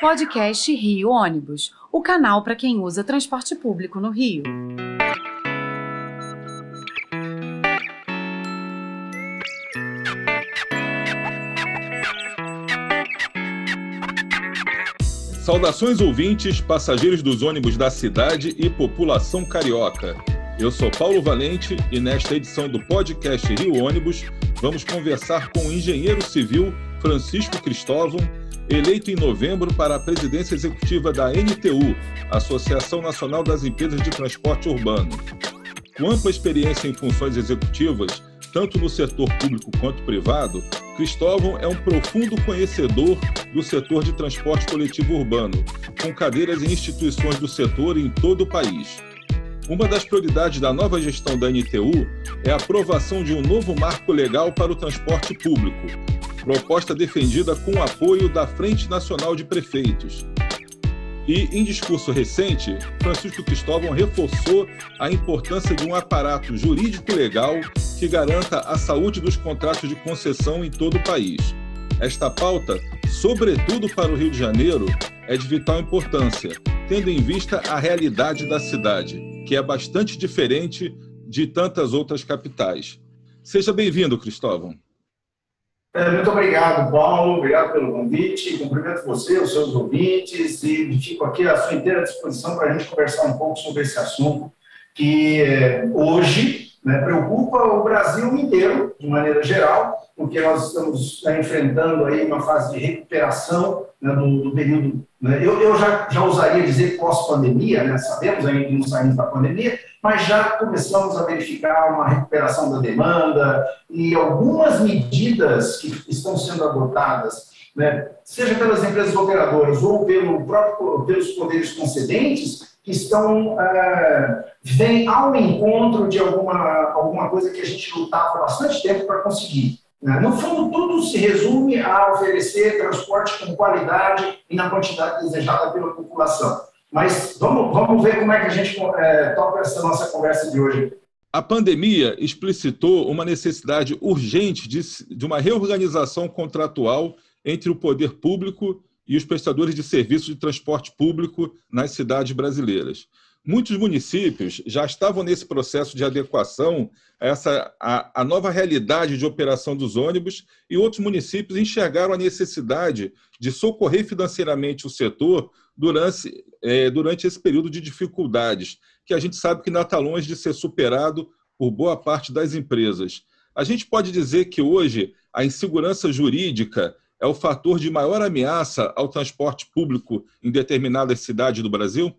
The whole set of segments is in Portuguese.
Podcast Rio Ônibus, o canal para quem usa transporte público no Rio. Saudações ouvintes, passageiros dos ônibus da cidade e população carioca. Eu sou Paulo Valente e nesta edição do podcast Rio Ônibus vamos conversar com o engenheiro civil Francisco Cristóvão, eleito em novembro para a presidência executiva da NTU, Associação Nacional das Empresas de Transporte Urbano. Com ampla experiência em funções executivas, tanto no setor público quanto privado, Cristóvão é um profundo conhecedor do setor de transporte coletivo urbano, com cadeiras em instituições do setor em todo o país. Uma das prioridades da nova gestão da NTU é a aprovação de um novo marco legal para o transporte público, proposta defendida com apoio da Frente Nacional de Prefeitos. E, em discurso recente, Francisco Cristóvão reforçou a importância de um aparato jurídico-legal que garanta a saúde dos contratos de concessão em todo o país. Esta pauta, sobretudo para o Rio de Janeiro, é de vital importância, tendo em vista a realidade da cidade que é bastante diferente de tantas outras capitais. Seja bem-vindo, Cristóvão. É, muito obrigado, Paulo. Obrigado pelo convite. Cumprimento você, os seus ouvintes, e fico aqui à sua inteira disposição para a gente conversar um pouco sobre esse assunto que é, hoje né, preocupa o Brasil inteiro, de maneira geral, porque nós estamos né, enfrentando aí uma fase de recuperação né, do, do, período. Né, eu, eu já, já usaria dizer pós-pandemia, né, sabemos ainda que não saímos da pandemia, mas já começamos a verificar uma recuperação da demanda e algumas medidas que estão sendo adotadas, né, seja pelas empresas operadoras ou pelo próprio, pelos poderes concedentes, que estão é, vêm ao encontro de alguma, alguma coisa que a gente lutava bastante tempo para conseguir. Né? No fundo, tudo se resume a oferecer transporte com qualidade e na quantidade desejada pela população. Mas vamos, vamos ver como é que a gente é, toca essa nossa conversa de hoje. A pandemia explicitou uma necessidade urgente de, de uma reorganização contratual entre o poder público e os prestadores de serviços de transporte público nas cidades brasileiras. Muitos municípios já estavam nesse processo de adequação a essa a, a, nova realidade de operação dos ônibus e outros municípios enxergaram a necessidade de socorrer financeiramente o setor durante, é, durante esse período de dificuldades, que a gente sabe que ainda está longe de ser superado por boa parte das empresas. A gente pode dizer que hoje a insegurança jurídica é o fator de maior ameaça ao transporte público em determinadas cidades do Brasil?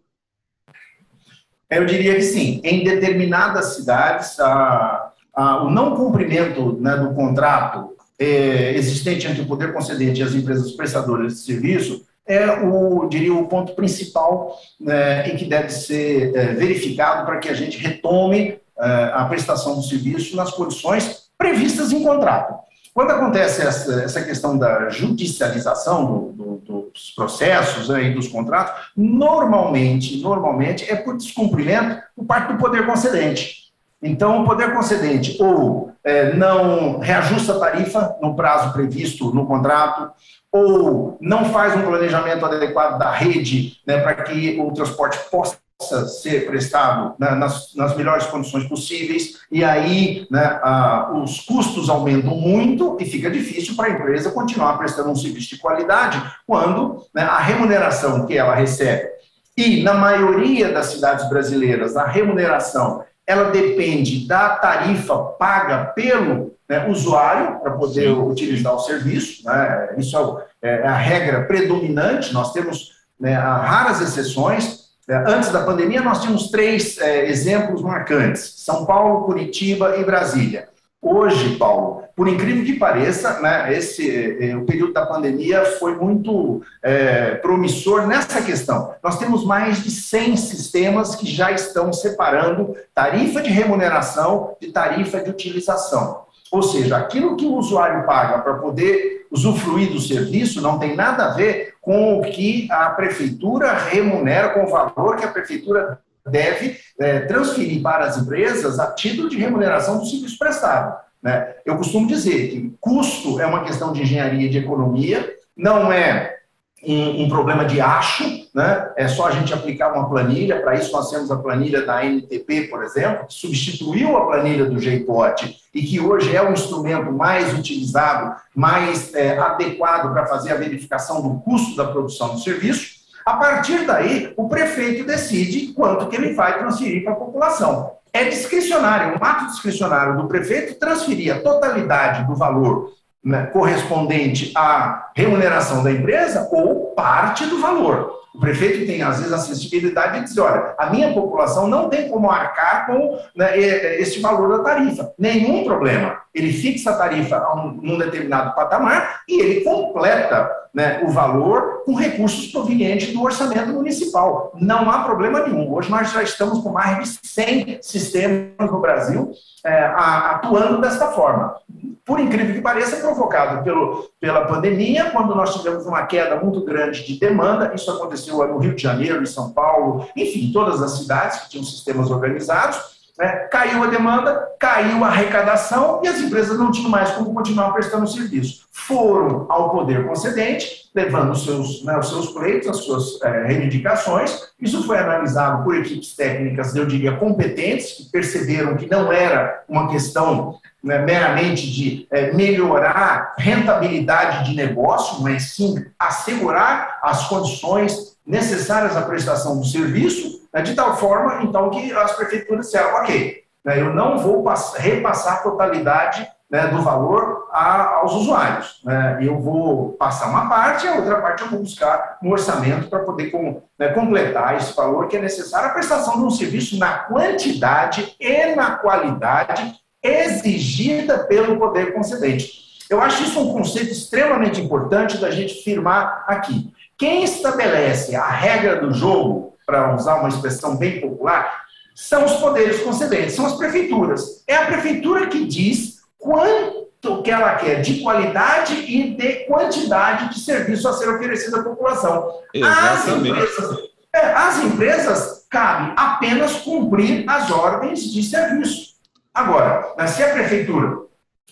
Eu diria que sim. Em determinadas cidades, a, a, o não cumprimento né, do contrato é, existente entre o poder concedente e as empresas prestadoras de serviço é o, diria, o ponto principal né, e que deve ser é, verificado para que a gente retome é, a prestação do serviço nas condições previstas em contrato. Quando acontece essa, essa questão da judicialização do, do, dos processos né, e dos contratos, normalmente, normalmente é por descumprimento por parte do poder concedente. Então, o poder concedente ou é, não reajusta a tarifa no prazo previsto no contrato, ou não faz um planejamento adequado da rede né, para que o transporte possa possa ser prestado né, nas, nas, melhores condições possíveis, e aí né, a, os custos aumentam muito e fica difícil para a empresa continuar prestando um serviço de qualidade quando né, a remuneração que ela recebe, e na maioria das cidades brasileiras, a remuneração ela depende da tarifa paga pelo né, usuário para poder Sim. utilizar o serviço, né, isso é, é, a regra predominante, nós temos né, raras exceções, é, antes da pandemia, nós tínhamos três é, exemplos marcantes: São Paulo, Curitiba e Brasília. Hoje, Paulo, por incrível que pareça, né, esse, é, o período da pandemia foi muito é, promissor nessa questão. Nós temos mais de 100 sistemas que já estão separando tarifa de remuneração de tarifa de utilização. Ou seja, aquilo que o usuário paga para poder usufruir do serviço não tem nada a ver com o que a prefeitura remunera, com o valor que a prefeitura deve é, transferir para as empresas a título de remuneração do serviço prestado. Né? Eu costumo dizer que custo é uma questão de engenharia e de economia, não é um, um, problema de acho, né? é só a gente aplicar uma planilha, para isso nós temos a planilha da NTP, por exemplo, que substituiu a planilha do JPOT e que hoje é o instrumento mais utilizado, mais é, adequado para fazer a verificação do custo da produção do serviço. A partir daí, o prefeito decide quanto que ele vai transferir para a população. É discricionário, um ato discricionário do prefeito transferir a totalidade do valor né, correspondente à remuneração da empresa ou parte do valor. O prefeito tem, às vezes, a sensibilidade de dizer: olha, a minha população não tem como arcar com né, esse valor da tarifa. Nenhum problema. Ele fixa a tarifa a um, num determinado patamar e ele completa né, o valor com recursos provenientes do orçamento municipal. Não há problema nenhum. Hoje nós já estamos com mais de 100 sistemas no Brasil é, atuando desta forma. Por incrível que pareça, provocado pelo, pela pandemia, quando nós tivemos uma queda muito grande de demanda, isso aconteceu no Rio de Janeiro, em São Paulo, enfim, todas as cidades que tinham sistemas organizados, né? Caiu a demanda, caiu a arrecadação e as empresas não tinham mais como continuar prestando serviço. Foram ao poder concedente, levando os seus, né, os seus pleitos, as suas é, reivindicações. Isso foi analisado por equipes técnicas, eu diria, competentes, que perceberam que não era uma questão né, meramente de é, melhorar rentabilidade de negócio, mas sim assegurar as condições necessárias à prestação do serviço né, de tal forma, então, que as prefeituras disseram, ok, né, eu não vou repassar a totalidade né, do valor a, aos usuários. Né, eu vou passar uma parte, a outra parte eu vou buscar no orçamento para poder com, né, completar esse valor que é necessário a prestação de um serviço na quantidade e na qualidade exigida pelo poder concedente. Eu acho isso um conceito extremamente importante da gente firmar aqui. Quem estabelece a regra do jogo para usar uma expressão bem popular, são os poderes concedentes, são as prefeituras. É a prefeitura que diz quanto que ela quer de qualidade e de quantidade de serviço a ser oferecido à população. As empresas, é, as empresas cabe apenas cumprir as ordens de serviço. Agora, se a prefeitura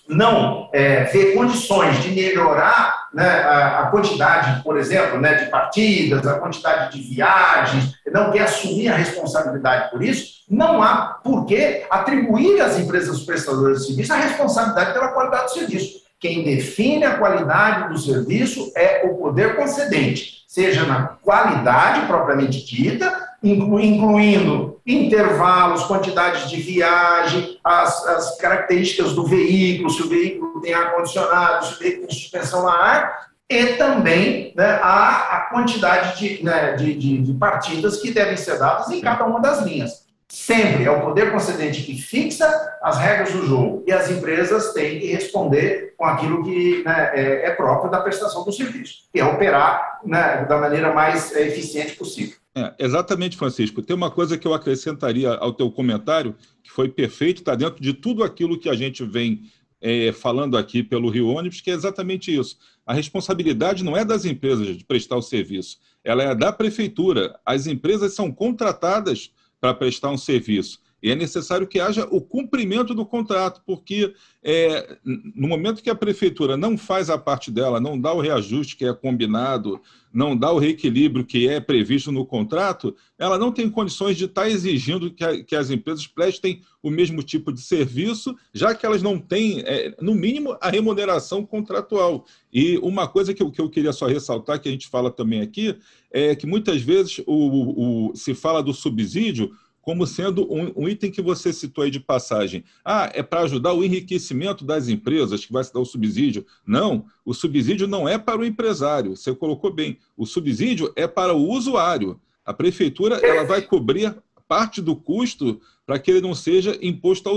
não é, vê condições de melhorar né, a, a, quantidade, por exemplo, né, de partidas, a quantidade de viagens, não quer assumir a responsabilidade por isso, não há por que atribuir às empresas prestadoras de serviço a responsabilidade pela qualidade do serviço. Quem define a qualidade do serviço é o poder concedente, seja na qualidade propriamente dita, incluindo intervalos, quantidades de viagem, as, as características do veículo, se o veículo tem ar-condicionado, se o veículo tem suspensão a ar, e também né, a, a quantidade de, né, de, de, de partidas que devem ser dadas em cada uma das linhas. Sempre é o poder concedente que fixa as regras do jogo e as empresas têm que responder com aquilo que né, é, é, próprio da prestação do serviço, que é operar né, da maneira mais é, eficiente possível. É, exatamente, Francisco. Tem uma coisa que eu acrescentaria ao teu comentário, que foi perfeito, está dentro de tudo aquilo que a gente vem é, falando aqui pelo Rio Ônibus, que é exatamente isso. A responsabilidade não é das empresas de prestar o serviço, ela é da prefeitura. As empresas são contratadas para prestar um serviço. E é necessário que haja o cumprimento do contrato, porque é, no momento que a prefeitura não faz a parte dela, não dá o reajuste que é combinado, não dá o reequilíbrio que é previsto no contrato, ela não tem condições de estar exigindo que, a, que as empresas prestem o mesmo tipo de serviço, já que elas não têm, é, no mínimo, a remuneração contratual. E uma coisa que eu, que eu queria só ressaltar, que a gente fala também aqui, é que muitas vezes o, o se fala do subsídio como sendo um, um, item que você citou aí de passagem. Ah, é para ajudar o enriquecimento das empresas que vai se dar o subsídio. Não, o subsídio não é para o empresário, você colocou bem. O subsídio é para o usuário. A prefeitura ela vai cobrir parte do custo para que ele não seja imposto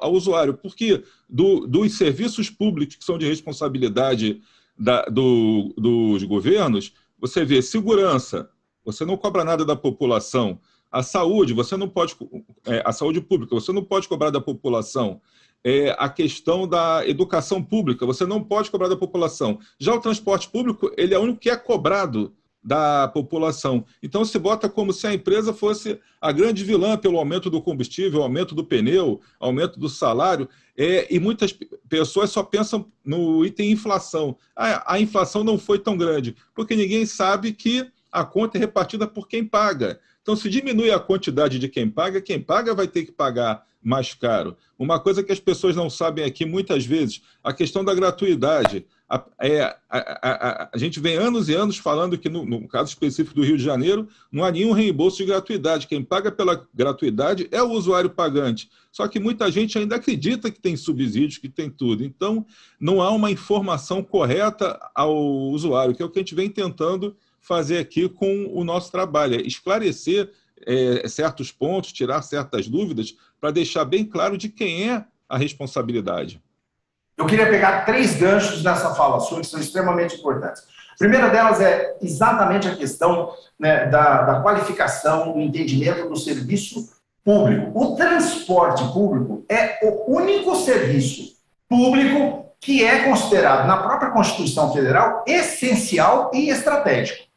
ao, usuário. Porque do, dos serviços públicos que são de responsabilidade da, do, dos governos, você vê segurança, você não cobra nada da população. A saúde, você não pode. É, a saúde pública, você não pode cobrar da população. É, a questão da educação pública, você não pode cobrar da população. Já o transporte público, ele é o único que é cobrado da população. Então se bota como se a empresa fosse a grande vilã pelo aumento do combustível, aumento do pneu, aumento do salário, é, e muitas pessoas só pensam no item inflação. A, a inflação não foi tão grande, porque ninguém sabe que a conta é repartida por quem paga. Então, se diminui a quantidade de quem paga, quem paga vai ter que pagar mais caro. Uma coisa que as pessoas não sabem aqui muitas vezes, a questão da gratuidade. A, é, a, a, a, gente vem anos e anos falando que, no, no, caso específico do Rio de Janeiro, não há nenhum reembolso de gratuidade. Quem paga pela gratuidade é o usuário pagante. Só que muita gente ainda acredita que tem subsídios, que tem tudo. Então, não há uma informação correta ao usuário, que é o que a gente vem tentando fazer aqui com o nosso trabalho, é esclarecer é, certos pontos, tirar certas dúvidas, para deixar bem claro de quem é a responsabilidade. Eu queria pegar três ganchos nessa fala sua que são extremamente importantes. A primeira delas é exatamente a questão né, da, da qualificação, do entendimento do serviço público. O transporte público é o único serviço público que é considerado na própria Constituição Federal essencial e estratégico.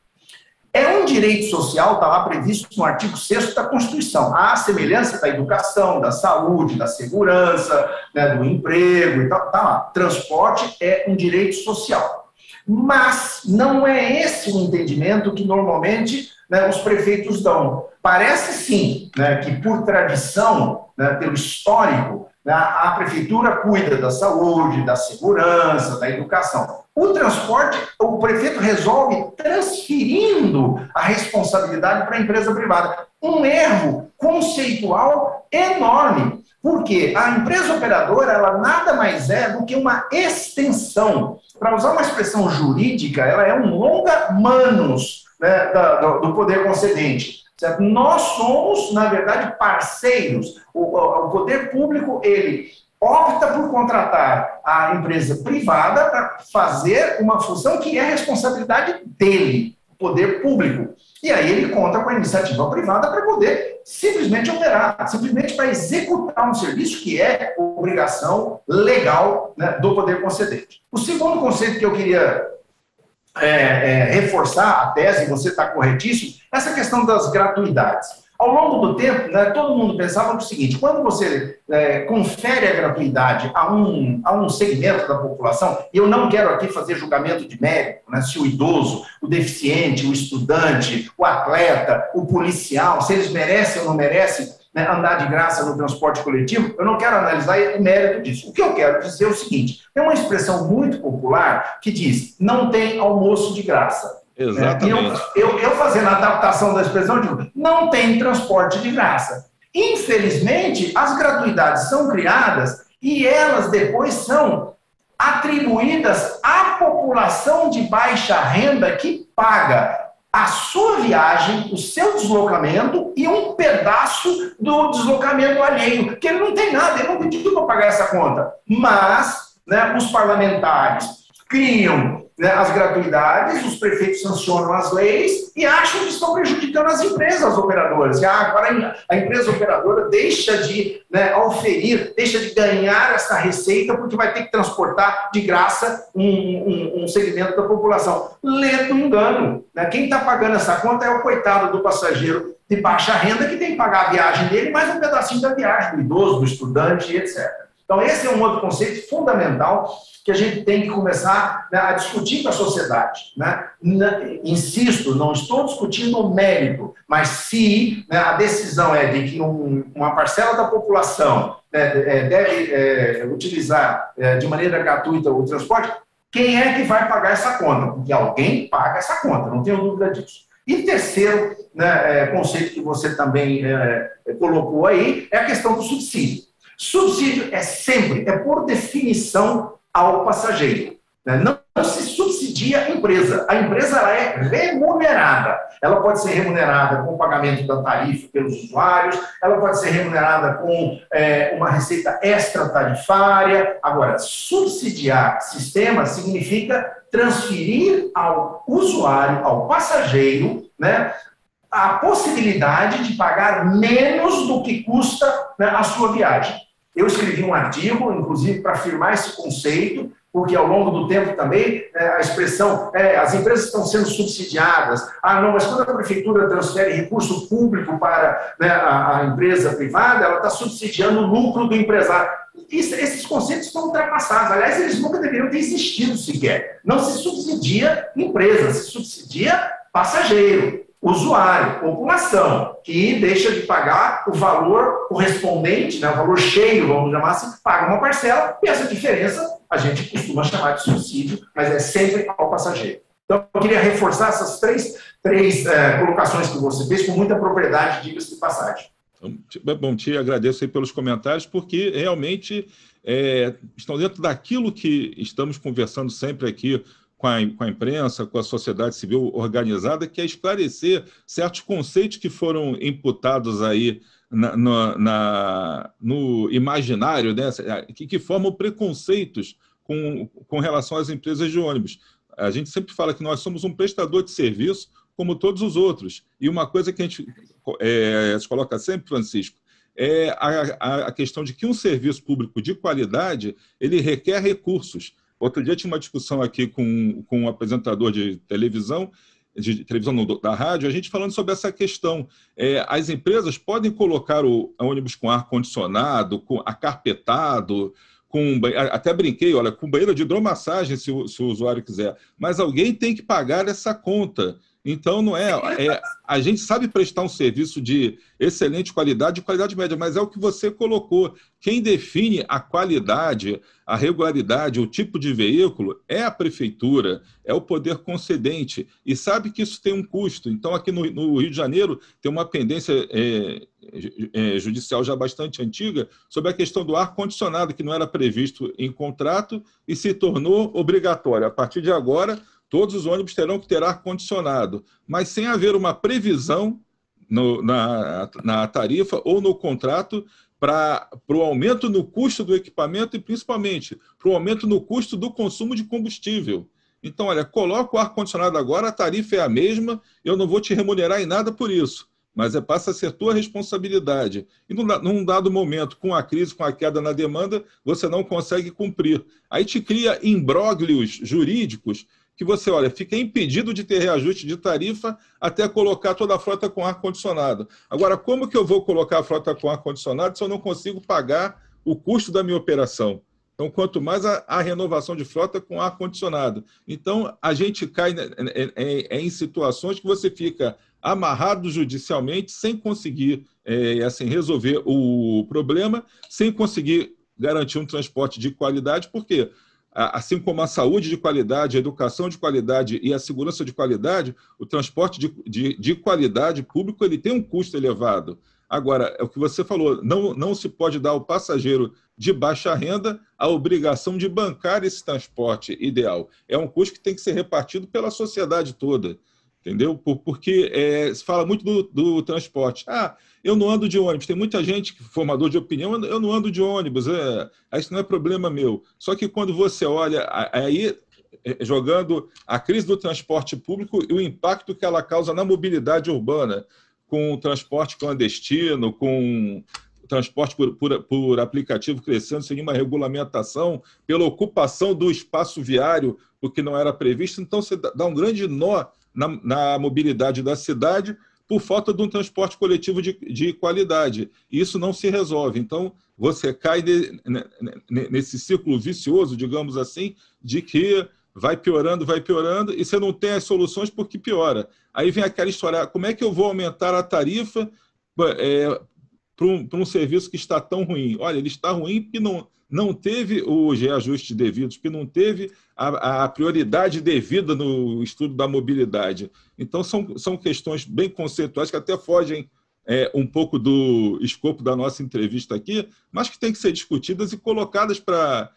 É um direito social, está lá previsto no artigo 6 da Constituição, a semelhança da educação, da saúde, da segurança, né, do emprego e tal, está lá. Transporte é um direito social. Mas não é esse o entendimento que normalmente né, os prefeitos dão. Parece sim né, que, por tradição, né, pelo histórico, né, a prefeitura cuida da saúde, da segurança, da educação. O transporte, o prefeito resolve transferindo a responsabilidade para a empresa privada. Um erro conceitual enorme, porque a empresa operadora ela nada mais é do que uma extensão. Para usar uma expressão jurídica, ela é um longa manus né, do, do poder concedente. Certo? Nós somos, na verdade, parceiros. O, o, poder público, ele opta por contratar a empresa privada para fazer uma função que é responsabilidade dele, poder público. E aí ele conta com a iniciativa privada para poder simplesmente operar, simplesmente para executar um serviço que é obrigação legal né, do poder concedente. O segundo conceito que eu queria é, é, reforçar a tese, você está corretíssimo, essa questão das gratuidades. Ao longo do tempo, né, todo mundo pensava o seguinte: quando você é, confere a gratuidade a um, a um segmento da população, e eu não quero aqui fazer julgamento de mérito, né, se o idoso, o deficiente, o estudante, o atleta, o policial, se eles merecem ou não merecem né, andar de graça no transporte coletivo, eu não quero analisar o mérito disso. O que eu quero dizer é o seguinte: tem uma expressão muito popular que diz: não tem almoço de graça. Exatamente. Eu, eu, eu, fazendo a adaptação da expressão, eu digo, não tem transporte de graça. Infelizmente, as gratuidades são criadas e elas depois são atribuídas à população de baixa renda que paga a sua viagem, o seu deslocamento e um pedaço do deslocamento alheio, que ele não tem nada, ele não pediu para pagar essa conta. Mas né, os parlamentares criam né, as gratuidades, os prefeitos sancionam as leis e acham que estão prejudicando as empresas operadoras. E, ah, agora a empresa operadora deixa de né, oferir, deixa de ganhar essa receita porque vai ter que transportar de graça um, um, um segmento da população. Lento engano. Né? Quem está pagando essa conta é o coitado do passageiro de baixa renda que tem que pagar a viagem dele, mais um pedacinho da viagem, do idoso, do estudante, etc. Então, esse é um outro conceito fundamental que a gente tem que começar né, a discutir com a sociedade. Né? Insisto, não estou discutindo o mérito, mas se né, a decisão é de que um, uma parcela da população né, é, deve é, utilizar é, de maneira gratuita o transporte, quem é que vai pagar essa conta? Porque alguém paga essa conta, não tenho dúvida disso. E terceiro né, é, conceito que você também é, colocou aí é a questão do subsídio. Subsídio é sempre, é por definição, ao passageiro. Né? Não se subsidia a empresa. A empresa ela é remunerada. Ela pode ser remunerada com o pagamento da tarifa pelos usuários, ela pode ser remunerada com é, uma receita extra-tarifária. Agora, subsidiar sistema significa transferir ao usuário, ao passageiro, né, a possibilidade de pagar menos do que custa né, a sua viagem. Eu escrevi um artigo, inclusive, para afirmar esse conceito, porque ao longo do tempo também é, a expressão é, as empresas estão sendo subsidiadas. Ah, não, mas quando a prefeitura transfere recurso público para né, a, a, empresa privada, ela está subsidiando o lucro do empresário. Isso, esses conceitos estão ultrapassados. Aliás, eles nunca deveriam ter existido sequer. Não se subsidia empresa, se subsidia passageiro usuário, população, que deixa de pagar o valor correspondente, né, o valor cheio, vamos chamar assim, paga uma parcela, e essa diferença a gente costuma chamar de subsídio, mas é sempre ao passageiro. Então, eu queria reforçar essas três, três é, colocações que você fez com muita propriedade, diga-se de passagem. Bom, te agradeço pelos comentários, porque realmente é, estão dentro daquilo que estamos conversando sempre aqui com a, com a, imprensa, com a sociedade civil organizada, que é esclarecer certos conceitos que foram imputados aí na, na, na, no imaginário, né, que, que formam preconceitos com, com relação às empresas de ônibus. A gente sempre fala que nós somos um prestador de serviço como todos os outros. E uma coisa que a gente é, se coloca sempre, Francisco, é a, a, questão de que um serviço público de qualidade ele requer recursos. Outro dia tinha uma discussão aqui com, com um apresentador de televisão, de televisão no, da rádio, a gente falando sobre essa questão. É, as empresas podem colocar o ônibus com ar-condicionado, com acarpetado, com até brinquei, olha, com banheiro de hidromassagem, se o, se o usuário quiser, mas alguém tem que pagar essa conta. Então, não é, é, A gente sabe prestar um serviço de excelente qualidade, de qualidade média, mas é o que você colocou. Quem define a qualidade, a regularidade, o tipo de veículo é a prefeitura, é o poder concedente. E sabe que isso tem um custo. Então, aqui no, no Rio de Janeiro, tem uma pendência é, é, judicial já bastante antiga sobre a questão do ar-condicionado, que não era previsto em contrato e se tornou obrigatório. A partir de agora Todos os ônibus terão que ter ar-condicionado, mas sem haver uma previsão no, na, na tarifa ou no contrato para o aumento no custo do equipamento e, principalmente, para o aumento no custo do consumo de combustível. Então, olha, coloca o ar-condicionado agora, a tarifa é a mesma, eu não vou te remunerar em nada por isso, mas é, passa a ser tua responsabilidade. E num, num dado momento, com a crise, com a queda na demanda, você não consegue cumprir. Aí te cria imbróglios jurídicos que você, olha, fica impedido de ter reajuste de tarifa até colocar toda a frota com ar-condicionado. Agora, como que eu vou colocar a frota com ar-condicionado se eu não consigo pagar o custo da minha operação? Então, quanto mais a, a renovação de frota com ar-condicionado. Então, a gente cai é, é, em situações que você fica amarrado judicialmente, sem conseguir é, assim, resolver o problema, sem conseguir garantir um transporte de qualidade, porque quê? Assim como a saúde de qualidade, a educação de qualidade e a segurança de qualidade, o transporte de, de, de, qualidade público ele tem um custo elevado. Agora, é o que você falou, não, não se pode dar ao passageiro de baixa renda a obrigação de bancar esse transporte ideal. É um custo que tem que ser repartido pela sociedade toda entendeu? Porque é, se fala muito do, do, transporte. Ah, eu não ando de ônibus. Tem muita gente, formador de opinião, eu não ando de ônibus. É, isso não é problema meu. Só que quando você olha aí é, jogando a crise do transporte público e o impacto que ela causa na mobilidade urbana, com o transporte clandestino, com transporte por, por, por aplicativo crescendo sem nenhuma regulamentação, pela ocupação do espaço viário, o que não era previsto. Então, você dá um grande nó na, na mobilidade da cidade por falta de um transporte coletivo de, de qualidade. Isso não se resolve. Então, você cai de, nesse círculo vicioso, digamos assim, de que vai piorando, vai piorando, e você não tem as soluções porque piora. Aí vem aquela história: como é que eu vou aumentar a tarifa é, para um, um serviço que está tão ruim? Olha, ele está ruim porque não, não teve os reajustes devidos, que não teve a, a, prioridade devida no estudo da mobilidade. Então, são, são questões bem conceituais que até fogem é, um pouco do escopo da nossa entrevista aqui, mas que têm que ser discutidas e colocadas para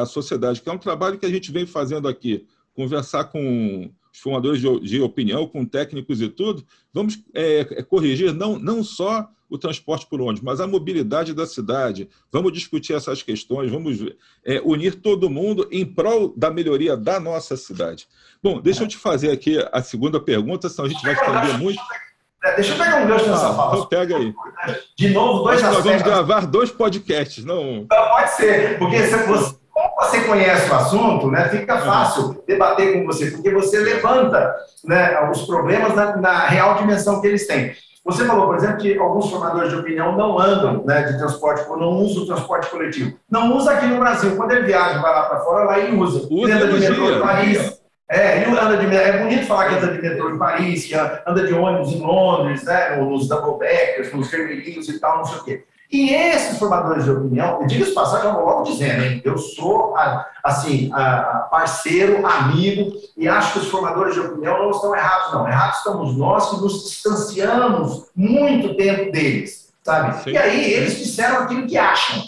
a sociedade, que é um trabalho que a gente vem fazendo aqui. Conversar com formadores de, de opinião, com técnicos e tudo, vamos é, é, corrigir não, não só o transporte por ônibus, mas a mobilidade da cidade. Vamos discutir essas questões, vamos é, unir todo mundo em prol da melhoria da nossa cidade. Bom, deixa eu te fazer aqui a segunda pergunta, senão a gente vai estender muito. É, deixa eu pegar um gancho nessa ah, fala. Então pega aí. De novo, dois Nós vamos gravar dois podcasts, não. Não, pode ser, porque você você conhece o assunto, né, fica uhum. fácil debater com você, porque você levanta né, os problemas na, na real dimensão que eles têm. Você falou, por exemplo, que alguns formadores de opinião não andam né, de transporte, não usam o transporte coletivo. Não usa aqui no Brasil. Quando ele viaja, vai lá para fora, lá ele usa. Usa ele anda de metrô em Paris. É, ele anda de, é bonito falar que anda de metrô em Paris, que anda de ônibus em Londres, né, nos double deckers, nos vermelhinhos e tal, não sei o quê. E esses formadores de opinião, eu digo passagem, eu vou logo dizendo, hein, eu sou, assim, parceiro, amigo, e acho que os formadores de opinião não estão errados, não. Errados estamos nós que nos distanciamos muito tempo deles, sabe? Sim. E aí eles disseram aquilo que acham.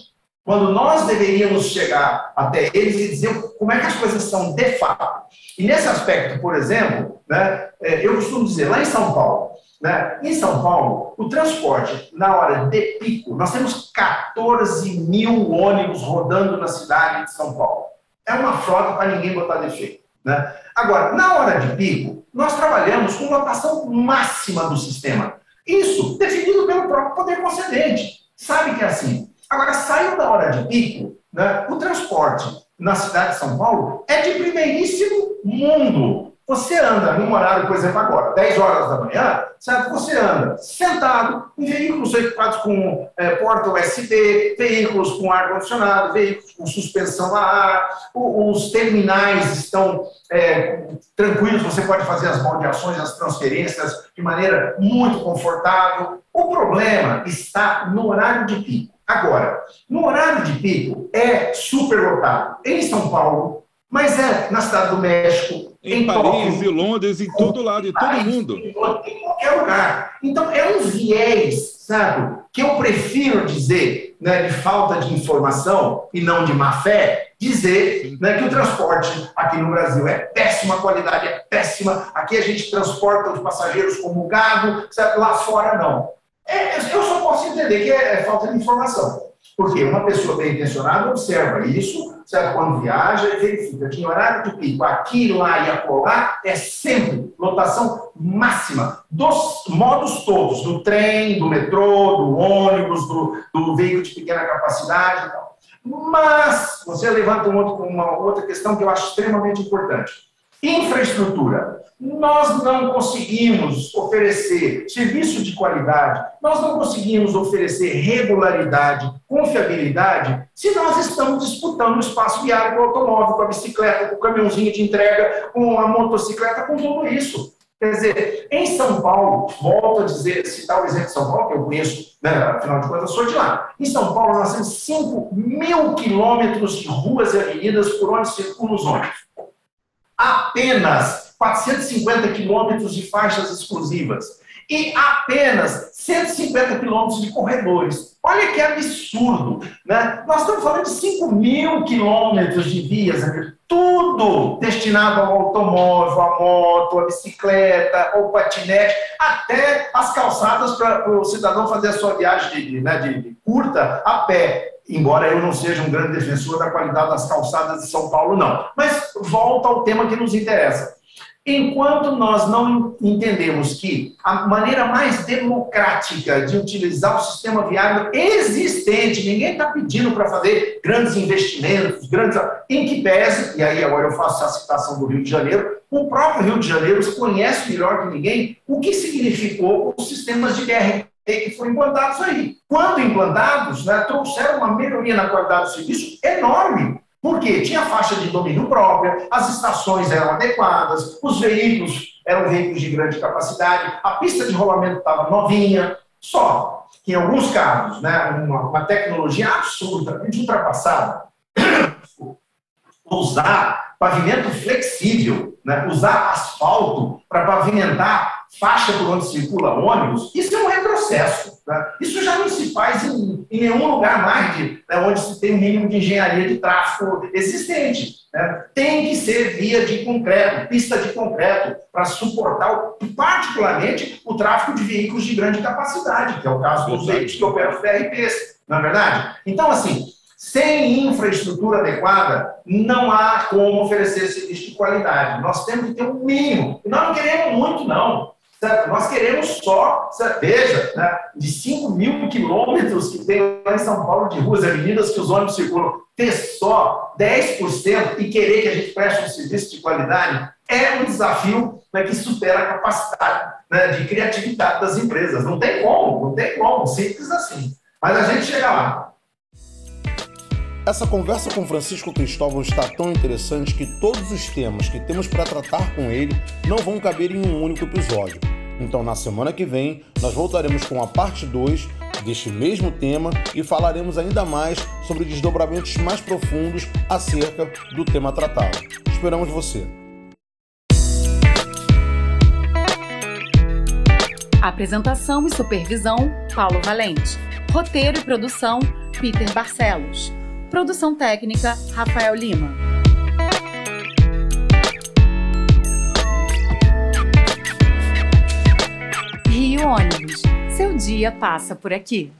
Quando nós deveríamos chegar até eles e dizer como é que as coisas são de fato. E nesse aspecto, por exemplo, né, é, eu costumo dizer, lá em São Paulo, né? Em São Paulo, o transporte, na hora de pico, nós temos 14 mil ônibus rodando na cidade de São Paulo. É uma frota para ninguém botar defeito. Né? Agora, na hora de pico, nós trabalhamos com lotação máxima do sistema. Isso definido pelo próprio poder concedente. Sabe que é assim. Agora, saiu da hora de pico, né? o transporte na cidade de São Paulo é de primeiríssimo mundo. Você anda num horário, por exemplo, agora, 10 horas da manhã, certo? Você anda sentado em veículos equipados com é, porta USB, veículos com ar-condicionado, veículos com suspensão a ar, os terminais estão é, tranquilos, você pode fazer as baldeações, as transferências de maneira muito confortável. O problema está no horário de pico. Agora, no horário de pico é superlotado em São Paulo, mas é na cidade do México, em, em Paris, em Londres, em todo lado, em todo mundo. Em qualquer lugar. Então, é um viés, sabe, que eu prefiro dizer, né, de falta de informação e não de má fé, dizer né, que o transporte aqui no Brasil é péssima, a qualidade é péssima, aqui a gente transporta os passageiros como gado, sabe, lá fora não. É, eu só posso entender que é, é falta de informação. Porque uma pessoa bem intencionada observa isso, quando viaja, e verifica que em horário de pico, aqui, lá e acolá, é sempre lotação máxima dos modos todos, do trem, do metrô, do ônibus, do, do veículo de pequena capacidade e tal. Mas você levanta um outro, uma outra questão que eu acho extremamente importante. Infraestrutura. Nós não conseguimos oferecer serviço de qualidade, nós não conseguimos oferecer regularidade, confiabilidade, se nós estamos disputando o espaço viário com o automóvel, com a bicicleta, com o caminhãozinho de entrega, com a motocicleta, com tudo isso. Quer dizer, em São Paulo, volto a dizer, citar o exemplo de São Paulo, que eu conheço, né, afinal de contas, sou de lá. Em São Paulo, nós temos 5 mil quilômetros de ruas e avenidas por onde circulam os ônibus apenas 450 quilômetros de faixas exclusivas e apenas 150 quilômetros de corredores. Olha que absurdo, né? Nós estamos falando de 5 mil quilômetros de vias, tudo destinado ao automóvel, à moto, à bicicleta, ao patinete, até as calçadas para o cidadão fazer a sua viagem de, né, de curta a pé embora eu não seja um grande defensor da qualidade das calçadas de São Paulo, não. Mas volta ao tema que nos interessa. Enquanto nós não entendemos que a maneira mais democrática de utilizar o sistema viário existente, ninguém está pedindo para fazer grandes investimentos, grandes. Em que pese, e aí agora eu faço a citação do Rio de Janeiro, o próprio Rio de Janeiro conhece melhor que ninguém o que significou os sistemas de BRT que foram implantados aí. Quando implantados, né, trouxeram uma melhoria na qualidade do serviço enorme. Porque tinha faixa de domínio própria, as estações eram adequadas, os veículos eram veículos de grande capacidade, a pista de rolamento estava novinha. Só que em alguns casos, né, uma, uma tecnologia absolutamente ultrapassada, usar pavimento flexível, né, usar asfalto para pavimentar faixa por onde circula ônibus, isso é um retrocesso. Né? Isso já não se faz em, em nenhum lugar mais de, né, onde se tem um mínimo de engenharia de tráfego existente. Né? Tem que ser via de concreto, pista de concreto, para suportar, particularmente, o tráfego de veículos de grande capacidade, que é o caso dos veículos que operam VRPs, não é verdade? Então, assim, sem infraestrutura adequada, não há como oferecer serviço de qualidade. Nós temos que ter um mínimo. E nós não queremos muito, não. Certo? Nós queremos só, certo? veja, né, de 5 mil quilômetros que tem lá em São Paulo de ruas, avenidas que os ônibus circulam, ter só 10% e querer que a gente preste um serviço de qualidade é um desafio né, que supera a capacidade né, de criatividade das empresas. Não tem como, não tem como, simples assim. Mas a gente chega lá. Essa conversa com Francisco Cristóvão está tão interessante que todos os temas que temos para tratar com ele não vão caber em um único episódio. Então, na semana que vem, nós voltaremos com a parte 2 deste mesmo tema e falaremos ainda mais sobre desdobramentos mais profundos acerca do tema tratado. Esperamos você. Apresentação e supervisão: Paulo Valente. Roteiro e produção: Peter Barcelos. Produção técnica: Rafael Lima. Rio Ônibus. Seu dia passa por aqui.